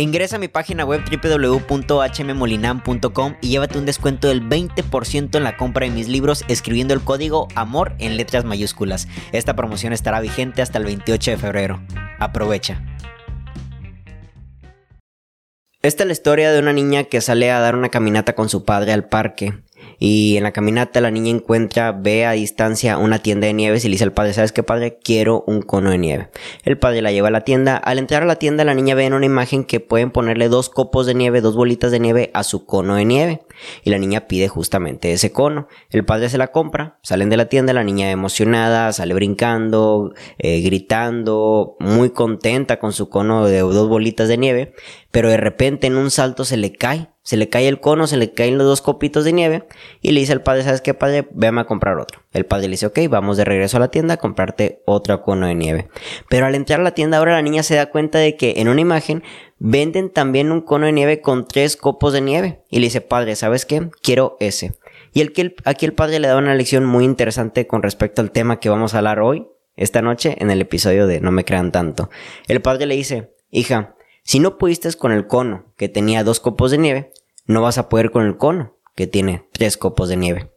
Ingresa a mi página web www.hmmolinam.com y llévate un descuento del 20% en la compra de mis libros escribiendo el código AMOR en letras mayúsculas. Esta promoción estará vigente hasta el 28 de febrero. Aprovecha. Esta es la historia de una niña que sale a dar una caminata con su padre al parque. Y en la caminata la niña encuentra, ve a distancia una tienda de nieves y le dice al padre, ¿sabes qué padre? Quiero un cono de nieve. El padre la lleva a la tienda. Al entrar a la tienda la niña ve en una imagen que pueden ponerle dos copos de nieve, dos bolitas de nieve a su cono de nieve. Y la niña pide justamente ese cono. El padre se la compra, salen de la tienda, la niña emocionada, sale brincando, eh, gritando, muy contenta con su cono de dos bolitas de nieve. Pero de repente en un salto se le cae se le cae el cono, se le caen los dos copitos de nieve y le dice al padre, ¿sabes qué padre? Véame a comprar otro. El padre le dice, ok, vamos de regreso a la tienda a comprarte otro cono de nieve. Pero al entrar a la tienda ahora la niña se da cuenta de que en una imagen venden también un cono de nieve con tres copos de nieve. Y le dice, padre, ¿sabes qué? Quiero ese. Y aquí el padre le da una lección muy interesante con respecto al tema que vamos a hablar hoy, esta noche, en el episodio de No me crean tanto. El padre le dice, hija, si no pudiste con el cono que tenía dos copos de nieve, no vas a poder con el cono que tiene tres copos de nieve.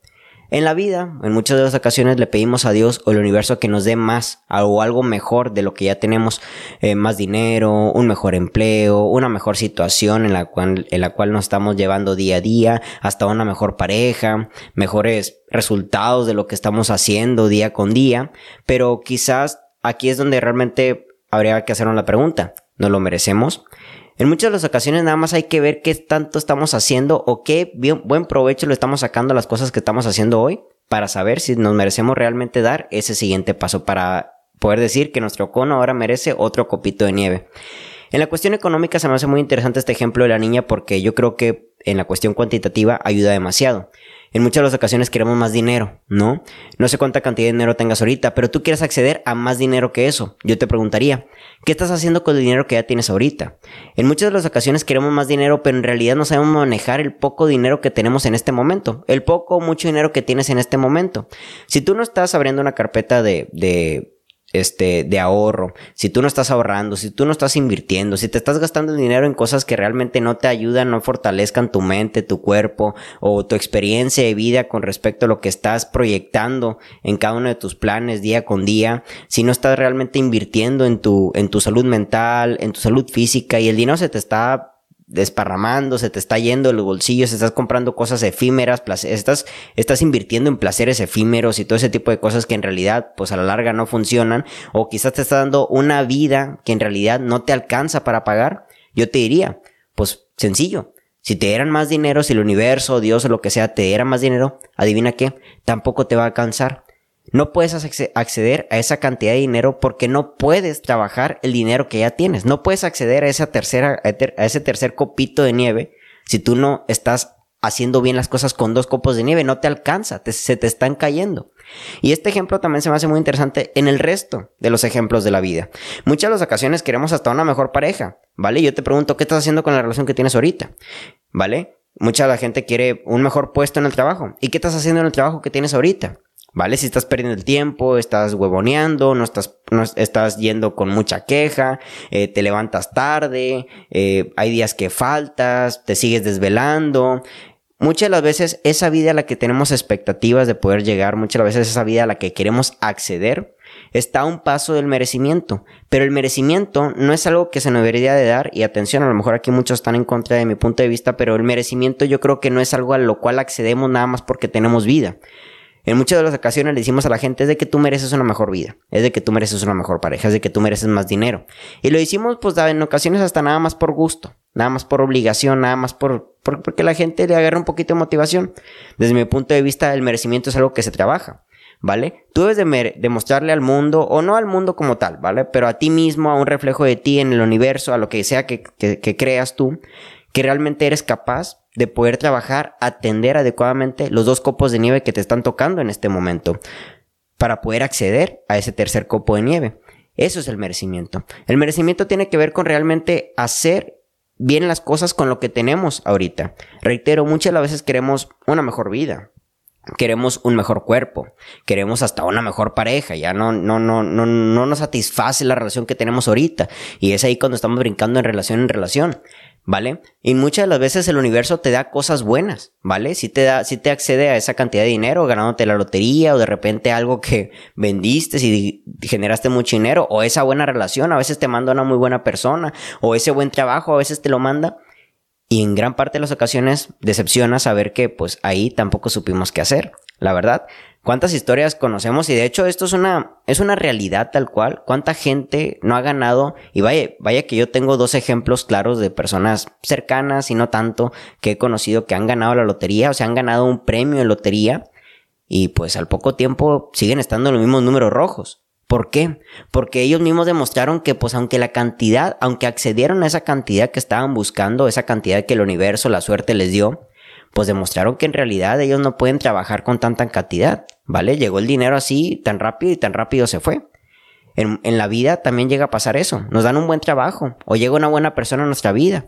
En la vida, en muchas de las ocasiones le pedimos a Dios o al universo que nos dé más o algo mejor de lo que ya tenemos, eh, más dinero, un mejor empleo, una mejor situación en la, cual, en la cual nos estamos llevando día a día, hasta una mejor pareja, mejores resultados de lo que estamos haciendo día con día, pero quizás aquí es donde realmente habría que hacernos la pregunta, ¿no lo merecemos? En muchas de las ocasiones nada más hay que ver qué tanto estamos haciendo o qué buen provecho le estamos sacando las cosas que estamos haciendo hoy para saber si nos merecemos realmente dar ese siguiente paso para poder decir que nuestro cono ahora merece otro copito de nieve. En la cuestión económica se me hace muy interesante este ejemplo de la niña porque yo creo que en la cuestión cuantitativa ayuda demasiado. En muchas de las ocasiones queremos más dinero, ¿no? No sé cuánta cantidad de dinero tengas ahorita, pero tú quieres acceder a más dinero que eso. Yo te preguntaría, ¿qué estás haciendo con el dinero que ya tienes ahorita? En muchas de las ocasiones queremos más dinero, pero en realidad no sabemos manejar el poco dinero que tenemos en este momento. El poco o mucho dinero que tienes en este momento. Si tú no estás abriendo una carpeta de, de este, de ahorro, si tú no estás ahorrando, si tú no estás invirtiendo, si te estás gastando dinero en cosas que realmente no te ayudan, no fortalezcan tu mente, tu cuerpo o tu experiencia de vida con respecto a lo que estás proyectando en cada uno de tus planes día con día, si no estás realmente invirtiendo en tu, en tu salud mental, en tu salud física y el dinero se te está desparramando, se te está yendo el bolsillo, se estás comprando cosas efímeras, estás, estás invirtiendo en placeres efímeros y todo ese tipo de cosas que en realidad, pues a la larga no funcionan, o quizás te está dando una vida que en realidad no te alcanza para pagar, yo te diría, pues sencillo, si te dieran más dinero, si el universo, Dios o lo que sea te diera más dinero, adivina qué, tampoco te va a alcanzar. No puedes acceder a esa cantidad de dinero porque no puedes trabajar el dinero que ya tienes. No puedes acceder a ese tercer copito de nieve si tú no estás haciendo bien las cosas con dos copos de nieve. No te alcanza, se te están cayendo. Y este ejemplo también se me hace muy interesante en el resto de los ejemplos de la vida. Muchas de las ocasiones queremos hasta una mejor pareja, ¿vale? Yo te pregunto, ¿qué estás haciendo con la relación que tienes ahorita? ¿Vale? Mucha de la gente quiere un mejor puesto en el trabajo. ¿Y qué estás haciendo en el trabajo que tienes ahorita? ¿Vale? Si estás perdiendo el tiempo, estás huevoneando, no estás, no estás yendo con mucha queja, eh, te levantas tarde, eh, hay días que faltas, te sigues desvelando. Muchas de las veces esa vida a la que tenemos expectativas de poder llegar, muchas de las veces esa vida a la que queremos acceder, está a un paso del merecimiento. Pero el merecimiento no es algo que se nos debería de dar, y atención, a lo mejor aquí muchos están en contra de mi punto de vista, pero el merecimiento yo creo que no es algo a lo cual accedemos nada más porque tenemos vida. En muchas de las ocasiones le decimos a la gente es de que tú mereces una mejor vida, es de que tú mereces una mejor pareja, es de que tú mereces más dinero. Y lo decimos pues en ocasiones hasta nada más por gusto, nada más por obligación, nada más por, porque la gente le agarra un poquito de motivación. Desde mi punto de vista el merecimiento es algo que se trabaja. ¿Vale? Tú debes de demostrarle al mundo, o no al mundo como tal, ¿vale? Pero a ti mismo, a un reflejo de ti en el universo, a lo que sea que creas tú, que realmente eres capaz de poder trabajar, atender adecuadamente los dos copos de nieve que te están tocando en este momento para poder acceder a ese tercer copo de nieve. Eso es el merecimiento. El merecimiento tiene que ver con realmente hacer bien las cosas con lo que tenemos ahorita. Reitero, muchas veces queremos una mejor vida, queremos un mejor cuerpo, queremos hasta una mejor pareja, ya no, no, no, no, no nos satisface la relación que tenemos ahorita. Y es ahí cuando estamos brincando en relación en relación. ¿Vale? Y muchas de las veces el universo te da cosas buenas, ¿vale? Si te da, si te accede a esa cantidad de dinero ganándote la lotería o de repente algo que vendiste y generaste mucho dinero o esa buena relación, a veces te manda una muy buena persona o ese buen trabajo, a veces te lo manda y en gran parte de las ocasiones decepciona saber que pues ahí tampoco supimos qué hacer, la verdad. ¿Cuántas historias conocemos? Y de hecho esto es una, es una realidad tal cual. ¿Cuánta gente no ha ganado? Y vaya, vaya que yo tengo dos ejemplos claros de personas cercanas y no tanto que he conocido que han ganado la lotería o se han ganado un premio de lotería y pues al poco tiempo siguen estando los mismos números rojos. ¿Por qué? Porque ellos mismos demostraron que pues aunque la cantidad, aunque accedieron a esa cantidad que estaban buscando, esa cantidad que el universo, la suerte les dio, pues demostraron que en realidad ellos no pueden trabajar con tanta cantidad, ¿vale? Llegó el dinero así tan rápido y tan rápido se fue. En, en, la vida también llega a pasar eso. Nos dan un buen trabajo o llega una buena persona a nuestra vida.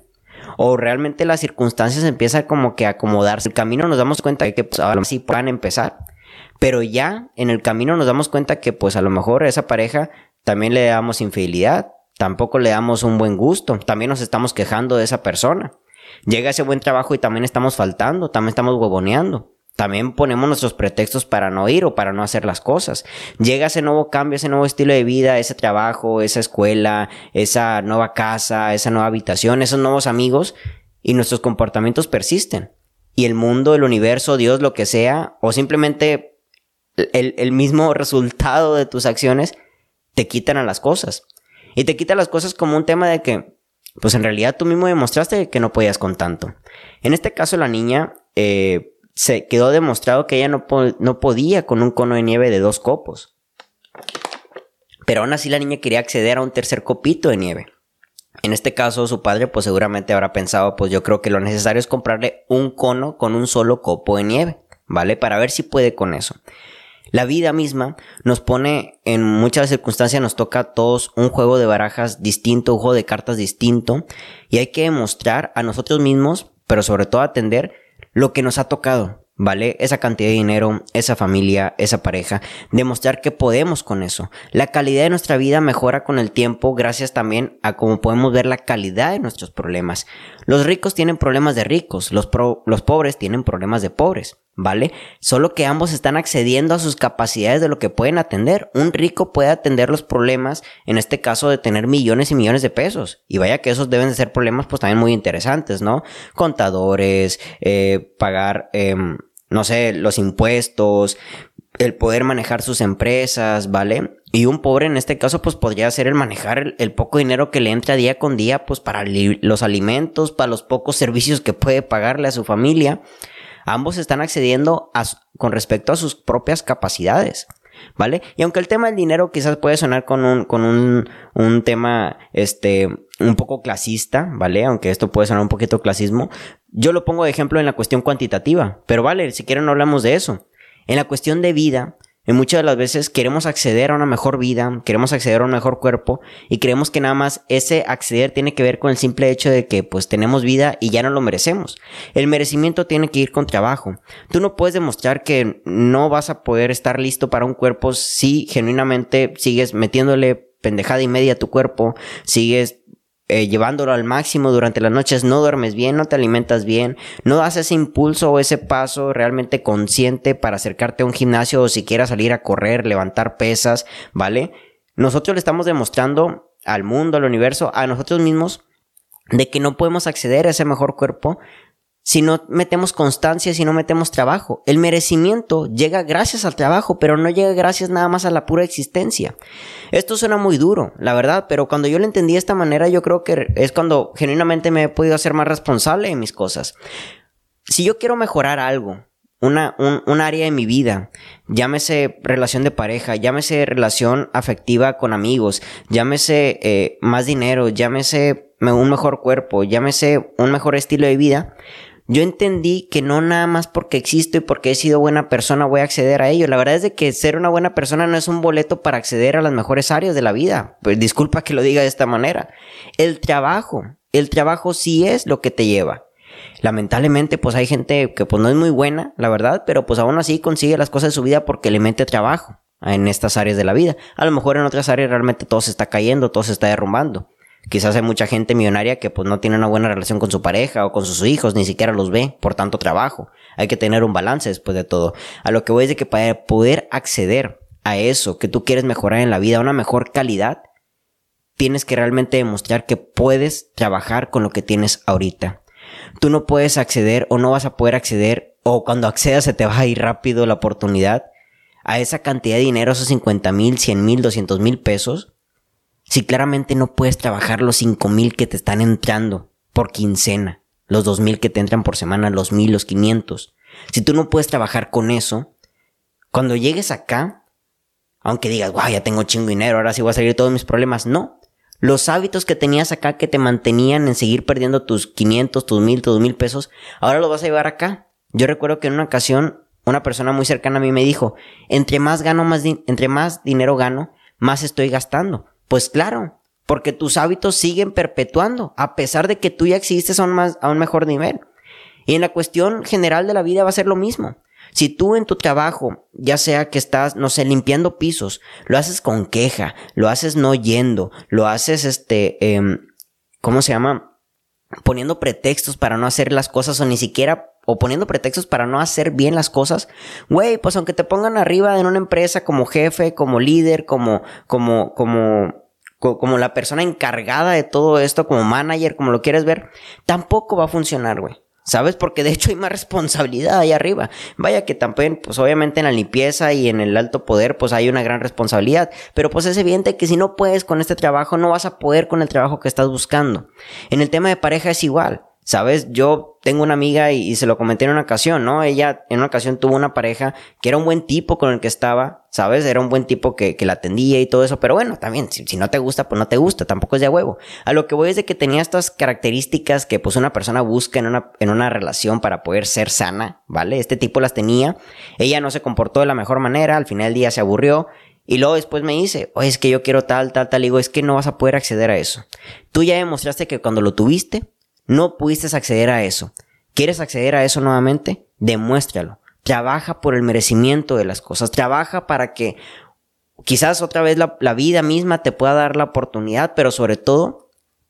O realmente las circunstancias empiezan como que a acomodarse. El camino nos damos cuenta de que pues, ahora sí puedan empezar. Pero ya en el camino nos damos cuenta que pues a lo mejor a esa pareja también le damos infidelidad, tampoco le damos un buen gusto, también nos estamos quejando de esa persona. Llega ese buen trabajo y también estamos faltando, también estamos huevoneando. También ponemos nuestros pretextos para no ir o para no hacer las cosas. Llega ese nuevo cambio, ese nuevo estilo de vida, ese trabajo, esa escuela, esa nueva casa, esa nueva habitación, esos nuevos amigos y nuestros comportamientos persisten. Y el mundo, el universo, Dios, lo que sea, o simplemente el, mismo resultado de tus acciones te quitan a las cosas. Y te quitan las cosas como un tema de que, pues en realidad tú mismo demostraste que no podías con tanto. En este caso la niña eh, se quedó demostrado que ella no, no podía con un cono de nieve de dos copos. Pero aún así la niña quería acceder a un tercer copito de nieve. En este caso su padre pues seguramente habrá pensado pues yo creo que lo necesario es comprarle un cono con un solo copo de nieve, ¿vale? Para ver si puede con eso. La vida misma nos pone en muchas circunstancias, nos toca a todos un juego de barajas distinto, un juego de cartas distinto, y hay que demostrar a nosotros mismos, pero sobre todo atender lo que nos ha tocado. ¿vale? Esa cantidad de dinero, esa familia, esa pareja, demostrar que podemos con eso. La calidad de nuestra vida mejora con el tiempo gracias también a cómo podemos ver la calidad de nuestros problemas. Los ricos tienen problemas de ricos, los, los pobres tienen problemas de pobres. ¿Vale? Solo que ambos están accediendo a sus capacidades de lo que pueden atender. Un rico puede atender los problemas, en este caso de tener millones y millones de pesos. Y vaya que esos deben de ser problemas pues también muy interesantes, ¿no? Contadores, eh, pagar, em, no sé, los impuestos, el poder manejar sus empresas, ¿vale? Y un pobre en este caso pues podría ser el manejar el, el, poco dinero que le entra día con día pues para los alimentos, para los pocos servicios que puede pagarle a su familia. Ambos están accediendo a, con respecto a sus propias capacidades. ¿Vale? Y aunque el tema del dinero quizás puede sonar con un, con un, un tema, este, un poco clasista, ¿vale? Aunque esto puede sonar un poquito clasismo, yo lo pongo de ejemplo en la cuestión cuantitativa, pero vale, si quieren no hablamos de eso. En la cuestión de vida, en muchas de las veces queremos acceder a una mejor vida, queremos acceder a un mejor cuerpo y creemos que nada más ese acceder tiene que ver con el simple hecho de que pues tenemos vida y ya no lo merecemos. El merecimiento tiene que ir con trabajo. Tú no puedes demostrar que no vas a poder estar listo para un cuerpo si genuinamente sigues metiéndole pendejada y media a tu cuerpo, sigues eh, llevándolo al máximo durante las noches, no duermes bien, no te alimentas bien, no das ese impulso o ese paso realmente consciente para acercarte a un gimnasio o siquiera salir a correr, levantar pesas, ¿vale? Nosotros le estamos demostrando al mundo, al universo, a nosotros mismos, de que no podemos acceder a ese mejor cuerpo si no metemos constancia, si no metemos trabajo. El merecimiento llega gracias al trabajo, pero no llega gracias nada más a la pura existencia. Esto suena muy duro, la verdad, pero cuando yo lo entendí de esta manera, yo creo que es cuando genuinamente me he podido hacer más responsable de mis cosas. Si yo quiero mejorar algo, una, un, área de mi vida, llámese relación de pareja, llámese relación afectiva con amigos, llámese eh, más dinero, llámese un mejor cuerpo, llámese un mejor estilo de vida, yo entendí que no nada más porque existo y porque he sido buena persona voy a acceder a ello. La verdad es de que ser una buena persona no es un boleto para acceder a las mejores áreas de la vida. Pues disculpa que lo diga de esta manera. El trabajo, el trabajo sí es lo que te lleva. Lamentablemente, pues hay gente que pues no es muy buena, la verdad, pero pues aún así consigue las cosas de su vida porque le mete trabajo en estas áreas de la vida. A lo mejor en otras áreas realmente todo se está cayendo, todo se está derrumbando. Quizás hay mucha gente millonaria que pues no tiene una buena relación con su pareja o con sus hijos, ni siquiera los ve por tanto trabajo. Hay que tener un balance después de todo. A lo que voy es de que para poder acceder a eso que tú quieres mejorar en la vida, una mejor calidad, tienes que realmente demostrar que puedes trabajar con lo que tienes ahorita. Tú no puedes acceder o no vas a poder acceder o cuando accedas se te va a ir rápido la oportunidad a esa cantidad de dinero, esos 50 mil, 100 mil, 200 mil pesos, si claramente no puedes trabajar los 5 mil que te están entrando por quincena, los 2 mil que te entran por semana, los mil, los 500. Si tú no puedes trabajar con eso, cuando llegues acá, aunque digas, wow, ya tengo chingo dinero, ahora sí voy a salir todos mis problemas, no. Los hábitos que tenías acá que te mantenían en seguir perdiendo tus 500, tus 1000, tus mil pesos, ahora los vas a llevar acá. Yo recuerdo que en una ocasión una persona muy cercana a mí me dijo, entre más gano, más entre más dinero gano, más estoy gastando. Pues claro, porque tus hábitos siguen perpetuando, a pesar de que tú ya existes a un, más, a un mejor nivel. Y en la cuestión general de la vida va a ser lo mismo. Si tú en tu trabajo, ya sea que estás, no sé, limpiando pisos, lo haces con queja, lo haces no yendo, lo haces, este, eh, ¿cómo se llama? Poniendo pretextos para no hacer las cosas o ni siquiera o poniendo pretextos para no hacer bien las cosas, güey, pues aunque te pongan arriba en una empresa como jefe, como líder, como, como, como, como la persona encargada de todo esto, como manager, como lo quieres ver, tampoco va a funcionar, güey. ¿Sabes? Porque de hecho hay más responsabilidad ahí arriba. Vaya que también, pues obviamente en la limpieza y en el alto poder, pues hay una gran responsabilidad. Pero pues es evidente que si no puedes con este trabajo, no vas a poder con el trabajo que estás buscando. En el tema de pareja es igual. ¿Sabes? Yo tengo una amiga y, se lo comenté en una ocasión, ¿no? Ella en una ocasión tuvo una pareja que era un buen tipo con el que estaba, ¿sabes? Era un buen tipo que, que la atendía y todo eso, pero bueno, también, si, si, no te gusta, pues no te gusta, tampoco es de huevo. A lo que voy es de que tenía estas características que pues una persona busca en una, en una relación para poder ser sana, ¿vale? Este tipo las tenía, ella no se comportó de la mejor manera, al final del día se aburrió y luego después me dice, oye, es que yo quiero tal, tal, tal. Y digo, es que no vas a poder acceder a eso. Tú ya demostraste que cuando lo tuviste, no pudiste acceder a eso. ¿Quieres acceder a eso nuevamente? Demuéstralo. Trabaja por el merecimiento de las cosas. Trabaja para que quizás otra vez la, la, vida misma te pueda dar la oportunidad, pero sobre todo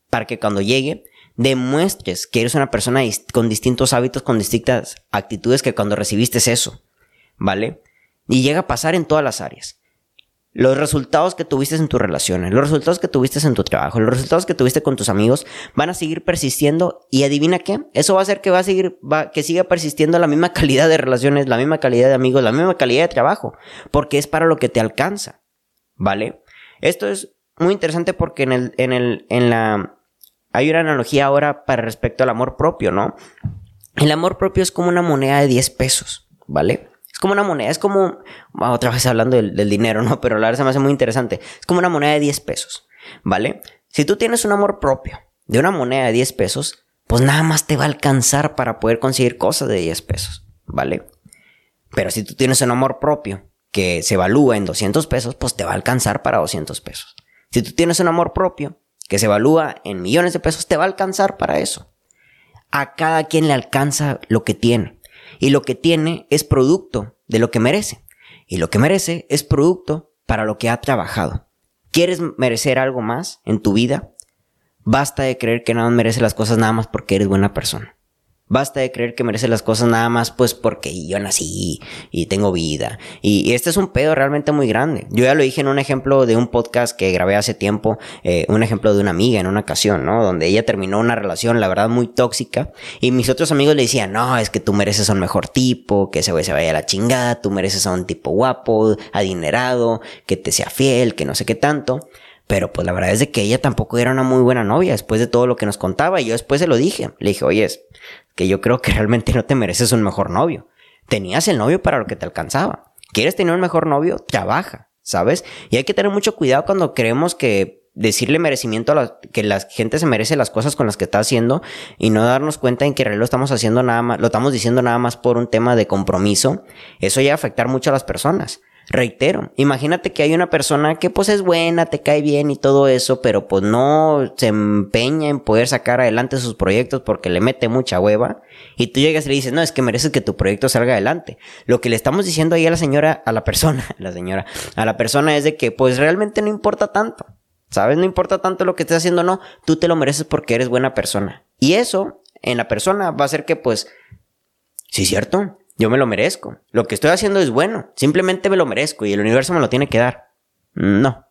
para que cuando llegue demuestres que eres una persona con distintos hábitos, con distintas actitudes que cuando recibiste eso. ¿Vale? Y llega a pasar en todas las áreas los resultados que tuviste en tus relaciones, los resultados que tuviste en tu trabajo, los resultados que tuviste con tus amigos van a seguir persistiendo y adivina qué, eso va a hacer que va a seguir, va, que siga persistiendo la misma calidad de relaciones, la misma calidad de amigos, la misma calidad de trabajo, porque es para lo que te alcanza, ¿vale? Esto es muy interesante porque en el, en el, en la, hay una analogía ahora para respecto al amor propio, ¿no? El amor propio es como una moneda de 10 pesos, ¿vale? Como una moneda, es como, otra vez hablando del, dinero, ¿no? Pero la verdad se me hace muy interesante. Es como una moneda de 10 pesos, ¿vale? Si tú tienes un amor propio de una moneda de 10 pesos, pues nada más te va a alcanzar para poder conseguir cosas de 10 pesos, ¿vale? Pero si tú tienes un amor propio que se evalúa en 200 pesos, pues te va a alcanzar para 200 pesos. Si tú tienes un amor propio que se evalúa en millones de pesos, te va a alcanzar para eso. A cada quien le alcanza lo que tiene. Y lo que tiene es producto de lo que merece. Y lo que merece es producto para lo que ha trabajado. ¿Quieres merecer algo más en tu vida? Basta de creer que nada merece las cosas nada más porque eres buena persona. Basta de creer que merece las cosas nada más pues porque yo nací y tengo vida. Y, este es un pedo realmente muy grande. Yo ya lo dije en un ejemplo de un podcast que grabé hace tiempo, eh, un ejemplo de una amiga en una ocasión, ¿no? Donde ella terminó una relación, la verdad, muy tóxica. Y mis otros amigos le decían, no, es que tú mereces a un mejor tipo, que ese güey se vaya a la chingada, tú mereces a un tipo guapo, adinerado, que te sea fiel, que no sé qué tanto. Pero pues la verdad es de que ella tampoco era una muy buena novia después de todo lo que nos contaba. Y yo después se lo dije. Le dije, oye, que yo creo que realmente no te mereces un mejor novio. Tenías el novio para lo que te alcanzaba. ¿Quieres tener un mejor novio? Trabaja, ¿sabes? Y hay que tener mucho cuidado cuando creemos que decirle merecimiento a la, que la gente se merece las cosas con las que está haciendo y no darnos cuenta en que lo estamos haciendo nada más, lo estamos diciendo nada más por un tema de compromiso, eso ya a afectar mucho a las personas. Reitero, imagínate que hay una persona que pues es buena, te cae bien y todo eso, pero pues no se empeña en poder sacar adelante sus proyectos porque le mete mucha hueva y tú llegas y le dices, no, es que mereces que tu proyecto salga adelante. Lo que le estamos diciendo ahí a la señora, a la persona, la señora, a la persona es de que pues realmente no importa tanto. ¿Sabes? No importa tanto lo que estés haciendo, no. Tú te lo mereces porque eres buena persona. Y eso en la persona va a hacer que pues, sí, cierto, yo me lo merezco. Lo que estoy haciendo es bueno. Simplemente me lo merezco y el universo me lo tiene que dar. No.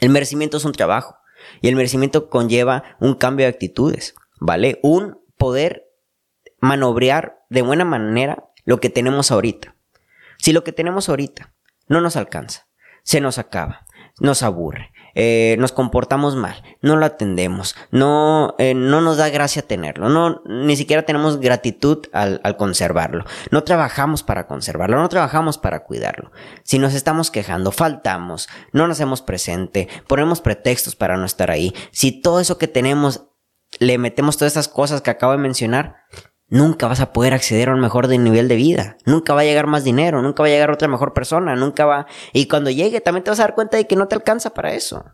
El merecimiento es un trabajo. Y el merecimiento conlleva un cambio de actitudes. ¿Vale? Un poder manobrear de buena manera lo que tenemos ahorita. Si lo que tenemos ahorita no nos alcanza, se nos acaba, nos aburre, eh, nos comportamos mal, no lo atendemos, no, eh, no nos da gracia tenerlo, no, ni siquiera tenemos gratitud al, al conservarlo, no trabajamos para conservarlo, no trabajamos para cuidarlo. Si nos estamos quejando, faltamos, no nos hacemos presente, ponemos pretextos para no estar ahí, si todo eso que tenemos le metemos todas esas cosas que acabo de mencionar, nunca vas a poder acceder a un mejor nivel de vida. Nunca va a llegar más dinero, nunca va a llegar otra mejor persona, nunca va... Y cuando llegue también te vas a dar cuenta de que no te alcanza para eso.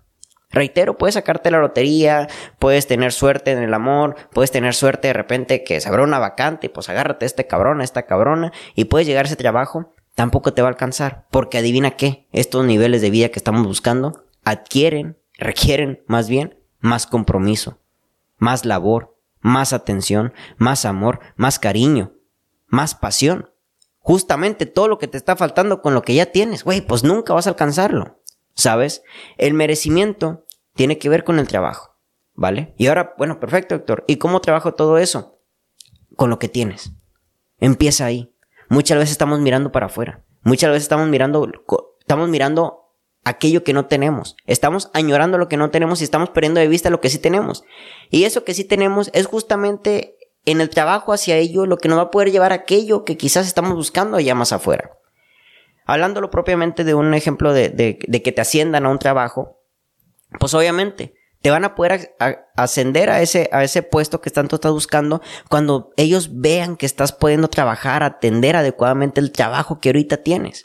Reitero, puedes sacarte la lotería, puedes tener suerte en el amor, puedes tener suerte de repente que se abra una vacante y pues agárrate a este cabrón, a esta cabrona y puedes llegar a ese trabajo, tampoco te va a alcanzar. Porque adivina qué, estos niveles de vida que estamos buscando adquieren, requieren más bien más compromiso, más labor, más atención, más amor, más cariño, más pasión. Justamente todo lo que te está faltando con lo que ya tienes, güey, pues nunca vas a alcanzarlo. ¿Sabes? El merecimiento tiene que ver con el trabajo, ¿vale? Y ahora, bueno, perfecto, doctor. ¿Y cómo trabajo todo eso? Con lo que tienes. Empieza ahí. Muchas veces estamos mirando para afuera. Muchas veces estamos mirando, estamos mirando aquello que no tenemos. Estamos añorando lo que no tenemos y estamos perdiendo de vista lo que sí tenemos. Y eso que sí tenemos es justamente en el trabajo hacia ello lo que nos va a poder llevar a aquello que quizás estamos buscando allá más afuera. Hablándolo propiamente de un ejemplo de, que te asciendan a un trabajo, pues obviamente te van a poder ascender a ese, a ese puesto que tanto estás buscando cuando ellos vean que estás pudiendo trabajar, atender adecuadamente el trabajo que ahorita tienes.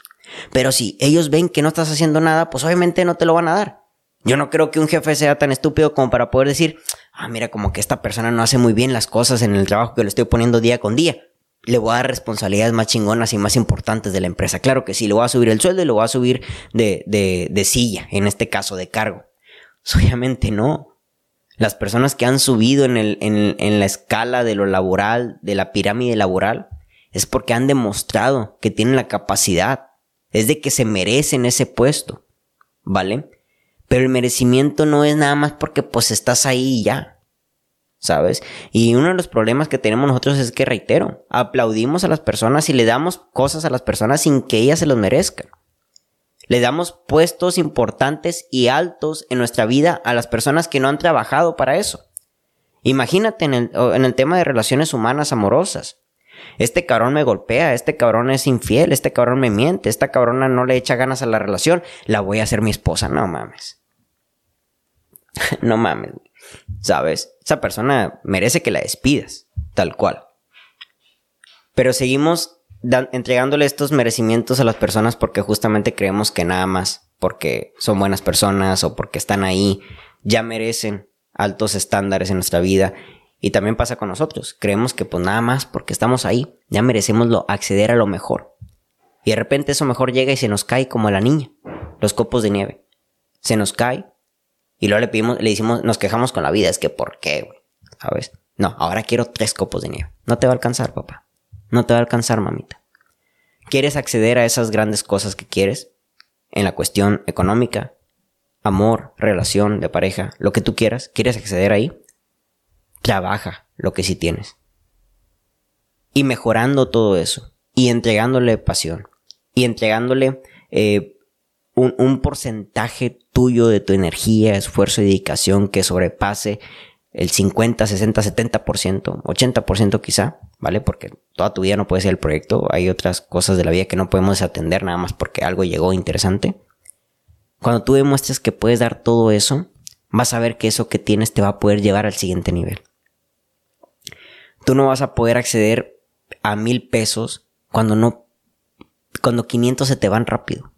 Pero si ellos ven que no estás haciendo nada, pues obviamente no te lo van a dar. Yo no creo que un jefe sea tan estúpido como para poder decir, ah, mira, como que esta persona no hace muy bien las cosas en el trabajo que le estoy poniendo día con día. Le voy a dar responsabilidades más chingonas y más importantes de la empresa. Claro que sí, le voy a subir el sueldo y le voy a subir de, de, silla, en este caso de cargo. Pues obviamente no. Las personas que han subido en, el, en la escala de lo laboral, de la pirámide laboral, es porque han demostrado que tienen la capacidad es de que se merecen ese puesto, ¿vale? Pero el merecimiento no es nada más porque pues estás ahí y ya, ¿sabes? Y uno de los problemas que tenemos nosotros es que, reitero, aplaudimos a las personas y le damos cosas a las personas sin que ellas se los merezcan. Le damos puestos importantes y altos en nuestra vida a las personas que no han trabajado para eso. Imagínate en el, en el tema de relaciones humanas amorosas. Este cabrón me golpea, este cabrón es infiel, este cabrón me miente, esta cabrona no le echa ganas a la relación, la voy a hacer mi esposa, no mames. no mames, ¿sabes? Esa persona merece que la despidas, tal cual. Pero seguimos entregándole estos merecimientos a las personas porque justamente creemos que nada más porque son buenas personas o porque están ahí ya merecen altos estándares en nuestra vida y también pasa con nosotros. Creemos que pues nada más porque estamos ahí, ya merecemos lo, acceder a lo mejor. Y de repente eso mejor llega y se nos cae como a la niña, los copos de nieve. Se nos cae y luego le pedimos, le decimos, nos quejamos con la vida. Es que ¿por qué, güey? ¿Sabes? No, ahora quiero tres copos de nieve. No te va a alcanzar, papá. No te va a alcanzar, mamita. ¿Quieres acceder a esas grandes cosas que quieres? En la cuestión económica, amor, relación de pareja, lo que tú quieras. ¿Quieres acceder ahí? Trabaja lo que sí tienes. Y mejorando todo eso. Y entregándole pasión. Y entregándole eh, un, un, porcentaje tuyo de tu energía, esfuerzo y dedicación que sobrepase el 50, 60, 70%, 80% quizá, ¿vale? Porque toda tu vida no puede ser el proyecto. Hay otras cosas de la vida que no podemos atender nada más porque algo llegó interesante. Cuando tú demuestres que puedes dar todo eso, vas a ver que eso que tienes te va a poder llevar al siguiente nivel tú no vas a poder acceder a mil pesos cuando no, cuando 500 se te van rápido.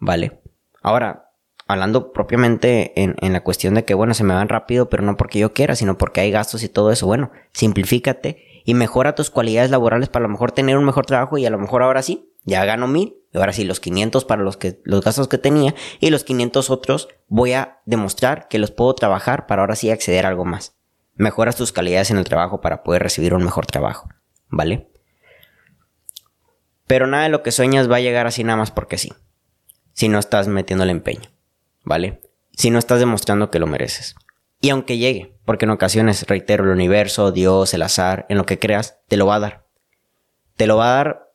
¿vale? Ahora, hablando propiamente en, la cuestión de que, bueno, se me van rápido, pero no porque yo quiera, sino porque hay gastos y todo eso, bueno, simplifícate y mejora tus cualidades laborales para a lo mejor tener un mejor trabajo y a lo mejor ahora sí, ya gano mil, y ahora sí los 500 para los, que, los gastos que tenía y los 500 otros voy a demostrar que los puedo trabajar para ahora sí acceder a algo más. Mejoras tus calidades en el trabajo para poder recibir un mejor trabajo, ¿vale? Pero nada de lo que sueñas va a llegar así nada más porque sí. Si no estás metiendo el empeño, ¿vale? Si no estás demostrando que lo mereces. Y aunque llegue, porque en ocasiones, reitero, el universo, Dios, el azar, en lo que creas, te lo va a dar. Te lo va a dar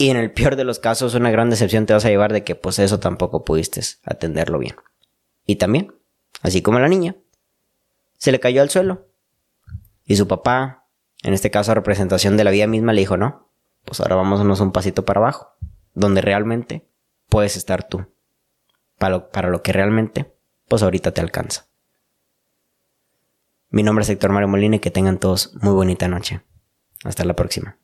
y en el peor de los casos una gran decepción te vas a llevar de que pues eso tampoco pudiste atenderlo bien. Y también, así como la niña, se le cayó al suelo. Y su papá, en este caso representación de la vida misma, le dijo, no, pues ahora vámonos un pasito para abajo, donde realmente puedes estar tú. Para lo, para lo que realmente, pues ahorita te alcanza. Mi nombre es Héctor Mario Molina y que tengan todos muy bonita noche. Hasta la próxima.